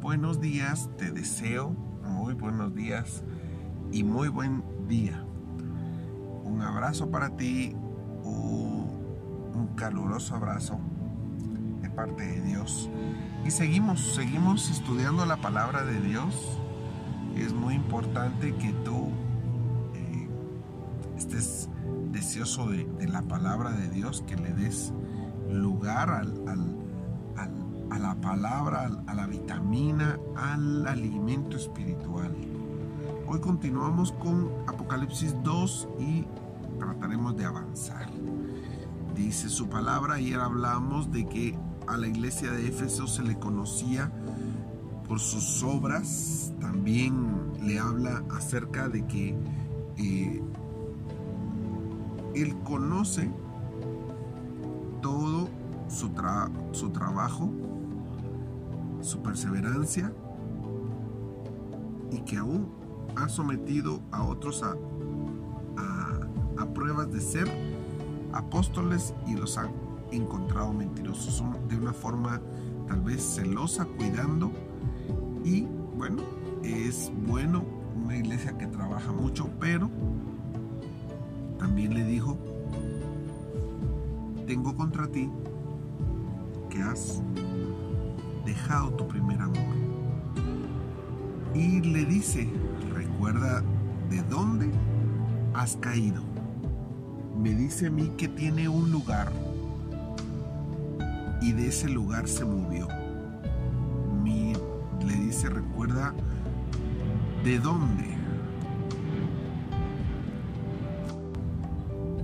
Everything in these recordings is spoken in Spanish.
buenos días, te deseo muy buenos días y muy buen día. Un abrazo para ti, un, caluroso abrazo de parte de Dios. Y seguimos, seguimos estudiando la palabra de Dios. Es muy importante que tú eh, estés deseoso de, la palabra de Dios, que le des lugar al a la palabra, a la vitamina, al alimento espiritual. Hoy continuamos con Apocalipsis 2 y trataremos de avanzar. Dice su palabra, ayer hablamos de que a la iglesia de Éfeso se le conocía por sus obras, también le habla acerca de que eh, él conoce todo su, su trabajo su perseverancia y que aún ha sometido a otros a, a, pruebas de ser apóstoles y los han encontrado mentirosos. De una forma tal vez celosa, cuidando y bueno, es bueno una iglesia que trabaja mucho, pero también le dijo, tengo contra ti que has dejado tu primer amor. Y le dice, recuerda de dónde has caído. Me dice a mí que tiene un lugar y de ese lugar se movió. Mi, le dice, recuerda de dónde.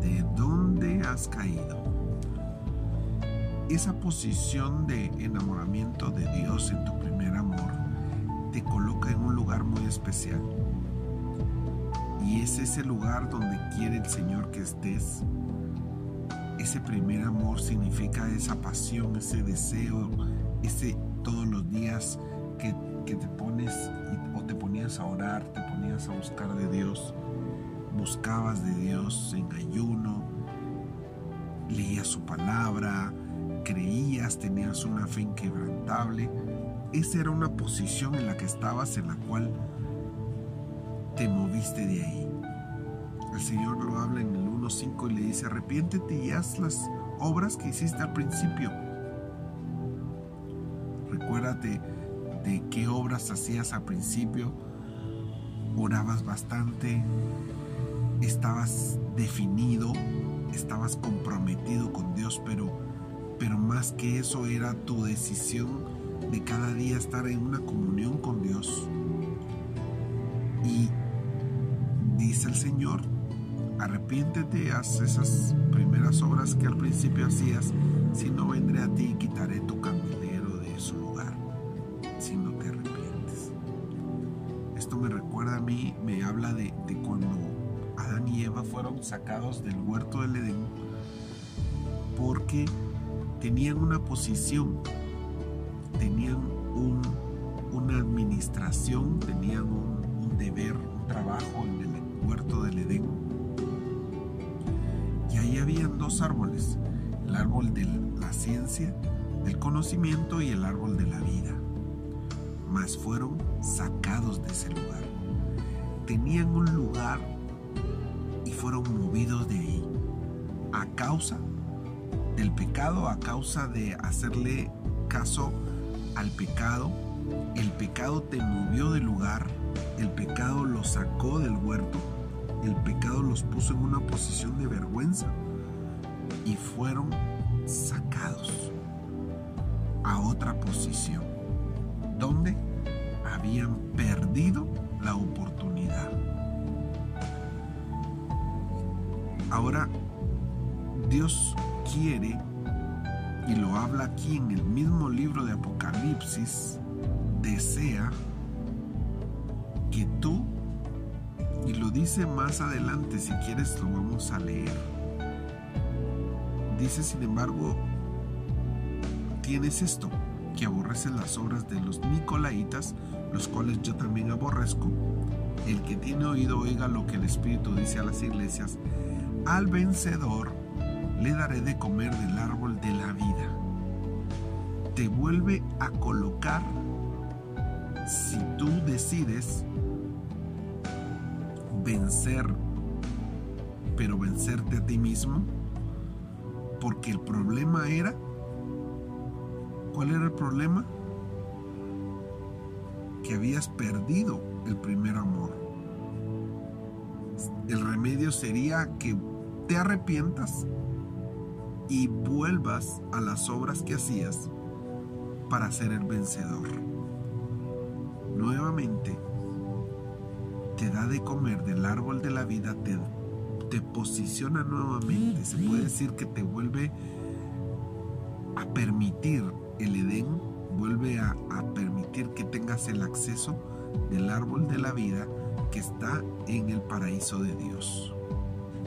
De dónde has caído esa posición de enamoramiento de Dios en tu primer amor te coloca en un lugar muy especial. Y es ese lugar donde quiere el Señor que estés. Ese primer amor significa esa pasión, ese deseo, ese todos los días que, te pones o te ponías a orar, te ponías a buscar de Dios, buscabas de Dios en ayuno, leías su palabra, creías, tenías una fe inquebrantable. Esa era una posición en la que estabas, en la cual te moviste de ahí. El Señor lo habla en el 1.5 y le dice, arrepiéntete y haz las obras que hiciste al principio. Recuérdate de qué obras hacías al principio. Orabas bastante, estabas definido, estabas comprometido con Dios, pero pero más que eso era tu decisión de cada día estar en una comunión con Dios. Y dice el Señor, arrepiéntete, haz esas primeras obras que al principio hacías, si no vendré a ti y quitaré tu candelero de su lugar, si no te arrepientes. Esto me recuerda a mí, me habla de, de cuando Adán y Eva fueron sacados del huerto del Edén, porque tenían una posición, tenían una administración, tenían un, deber, un trabajo en el huerto del Edén. Y ahí habían dos árboles, el árbol de la ciencia, del conocimiento y el árbol de la vida. Mas fueron sacados de ese lugar. Tenían un lugar y fueron movidos de ahí a causa del pecado a causa de hacerle caso al pecado. El pecado te movió del lugar, el pecado los sacó del huerto, el pecado los puso en una posición de vergüenza y fueron sacados a otra posición donde habían perdido la oportunidad. Ahora Dios quiere, y lo habla aquí en el mismo libro de Apocalipsis, desea que tú, y lo dice más adelante, si quieres lo vamos a leer. Dice, sin embargo, tienes esto, que aborreces las obras de los Nicolaitas, los cuales yo también aborrezco. El que tiene oído oiga lo que el Espíritu dice a las iglesias. Al vencedor le daré de comer del árbol de la vida. Te vuelve a colocar si tú decides vencer, pero vencerte a ti mismo, porque el problema era, ¿cuál era el problema? Que habías perdido el primer amor. El remedio sería que te arrepientas y vuelvas a las obras que hacías para ser el vencedor. Nuevamente, te da de comer del árbol de la vida, te, posiciona nuevamente. Se puede decir que te vuelve a permitir el Edén, vuelve a permitir que tengas el acceso del árbol de la vida que está en el paraíso de Dios.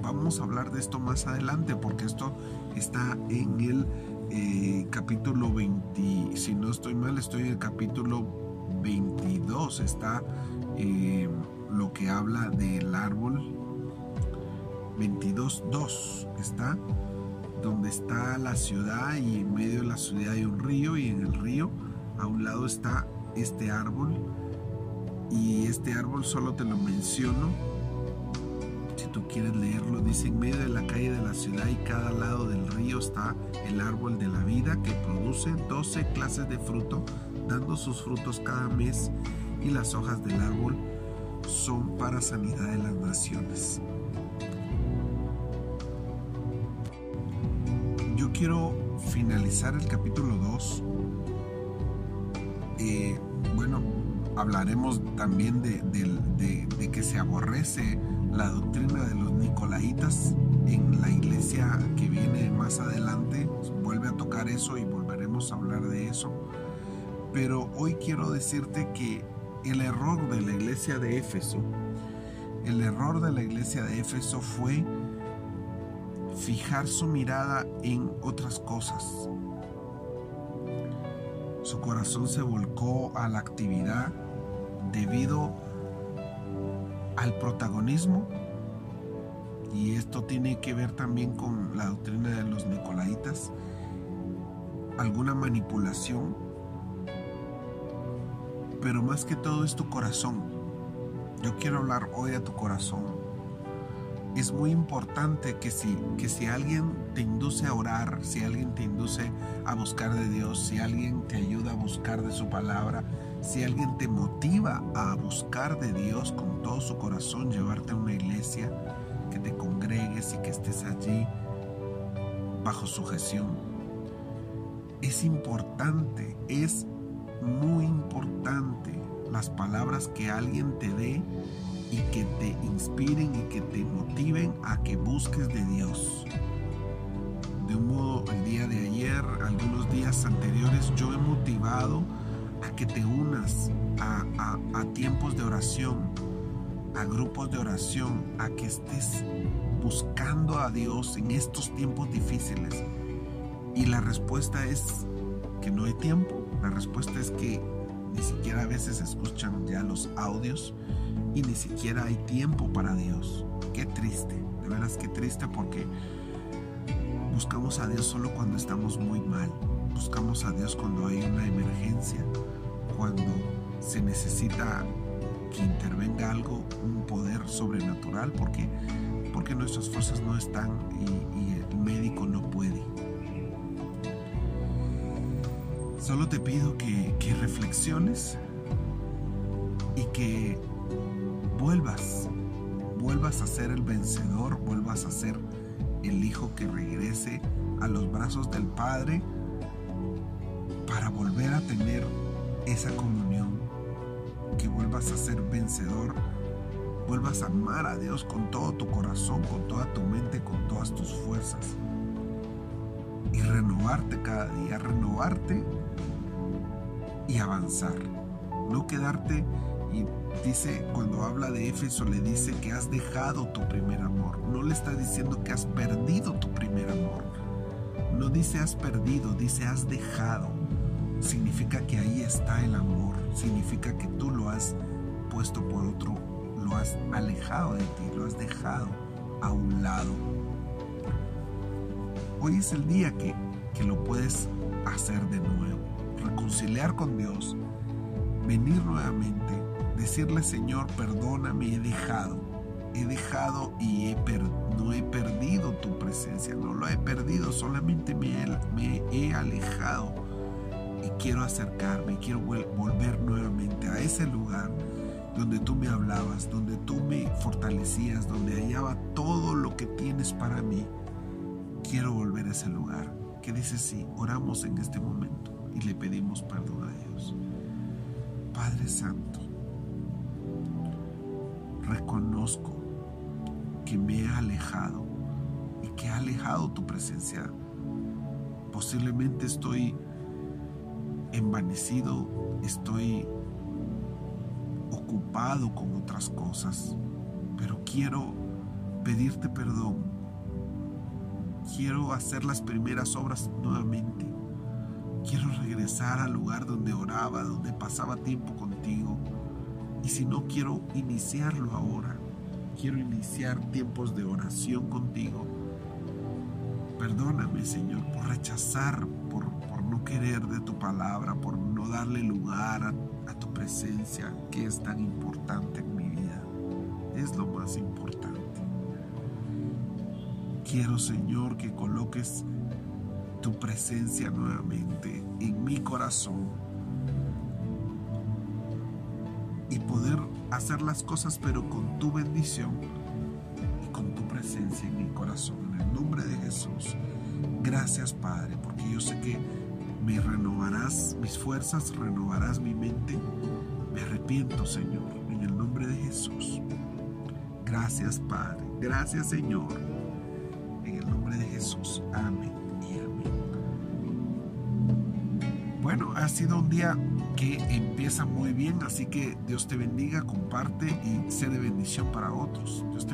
Vamos a hablar de esto más adelante porque esto está en el eh, capítulo 20, si no estoy mal, estoy en el capítulo 22, está eh, lo que habla del árbol 22.2, está donde está la ciudad y en medio de la ciudad hay un río y en el río a un lado está este árbol y este árbol solo te lo menciono tú quieres leerlo, dice en medio de la calle de la ciudad y cada lado del río está el árbol de la vida que produce 12 clases de fruto, dando sus frutos cada mes y las hojas del árbol son para sanidad de las naciones. Yo quiero finalizar el capítulo 2. Eh, bueno, hablaremos también de, se aborrece la doctrina de los nicolaitas en la iglesia que viene más adelante. Vuelve a tocar eso y volveremos a hablar de eso. Pero hoy quiero decirte que el error de la iglesia de Éfeso, el error de la iglesia de Éfeso fue fijar su mirada en otras cosas. Su corazón se volcó a la actividad debido al protagonismo y esto tiene que ver también con la doctrina de los nicolaitas, alguna manipulación, pero más que todo es tu corazón. Yo quiero hablar hoy a tu corazón. Es muy importante que si, que si alguien te induce a orar, si alguien te induce a buscar de Dios, si alguien te ayuda a buscar de su palabra, si alguien te motiva a buscar de Dios con todo su corazón, llevarte a una iglesia, que te congregues y que estés allí bajo sujeción, es importante, es muy importante las palabras que alguien te dé y que te inspiren y que te motiven a que busques de Dios. De un modo, el día de ayer, algunos días anteriores, yo he motivado a que te unas a, tiempos de oración, a grupos de oración, a que estés buscando a Dios en estos tiempos difíciles. Y la respuesta es que no hay tiempo. La respuesta es que ni siquiera a veces escuchan ya los audios y ni siquiera hay tiempo para Dios. Qué triste, de veras qué triste porque buscamos a Dios solo cuando estamos muy mal. Buscamos a Dios cuando hay una emergencia, cuando se necesita que intervenga algo, un poder sobrenatural, porque, porque nuestras fuerzas no están y, el médico no puede. Solo te pido que, que reflexiones y que vuelvas, vuelvas a ser el vencedor, vuelvas a ser el hijo que regrese a los brazos del Padre para volver a tener esa comunión, que vuelvas a ser vencedor, vuelvas a amar a Dios con todo tu corazón, con toda tu mente, con todas tus fuerzas. Y renovarte cada día, renovarte y avanzar. No quedarte y dice, cuando habla de Éfeso, le dice que has dejado tu primer amor. No le está diciendo que has perdido tu primer amor. No dice has perdido, dice has dejado significa que ahí está el amor, significa que tú lo has puesto por otro, lo has alejado de ti, lo has dejado a un lado. Hoy es el día que, que lo puedes hacer de nuevo, reconciliar con Dios venir nuevamente, decirle Señor, perdóname, he dejado, he dejado y no he perdido tu presencia, no lo he perdido, solamente me he, alejado quiero acercarme, quiero volver nuevamente a ese lugar donde tú me hablabas, donde tú me fortalecías, donde hallaba todo lo que tienes para mí. Quiero volver a ese lugar. Que dice sí, oramos en este momento y le pedimos perdón a Dios. Padre Santo, reconozco que me he alejado y que he alejado tu presencia. Posiblemente estoy envanecido, estoy ocupado con otras cosas, pero quiero pedirte perdón. Quiero hacer las primeras obras nuevamente. Quiero regresar al lugar donde oraba, donde pasaba tiempo contigo. Y si no quiero iniciarlo ahora, quiero iniciar tiempos de oración contigo. Perdóname, Señor, por rechazar, por, por no querer de tu palabra, por no darle lugar a, tu presencia, que es tan importante en mi vida. Es lo más importante. Quiero, Señor, que coloques tu presencia nuevamente en mi corazón y poder hacer las cosas pero con tu bendición y con tu presencia en mi corazón. En el nombre de Jesús. Gracias Padre, porque yo sé que me renovarás mis fuerzas, renovarás mi mente. Me arrepiento Señor, en el nombre de Jesús. Gracias Padre, gracias Señor. En el nombre de Jesús. Amén y amén. Bueno, ha sido un día que empieza muy bien, así que Dios te bendiga, comparte y sé de bendición para otros. Dios te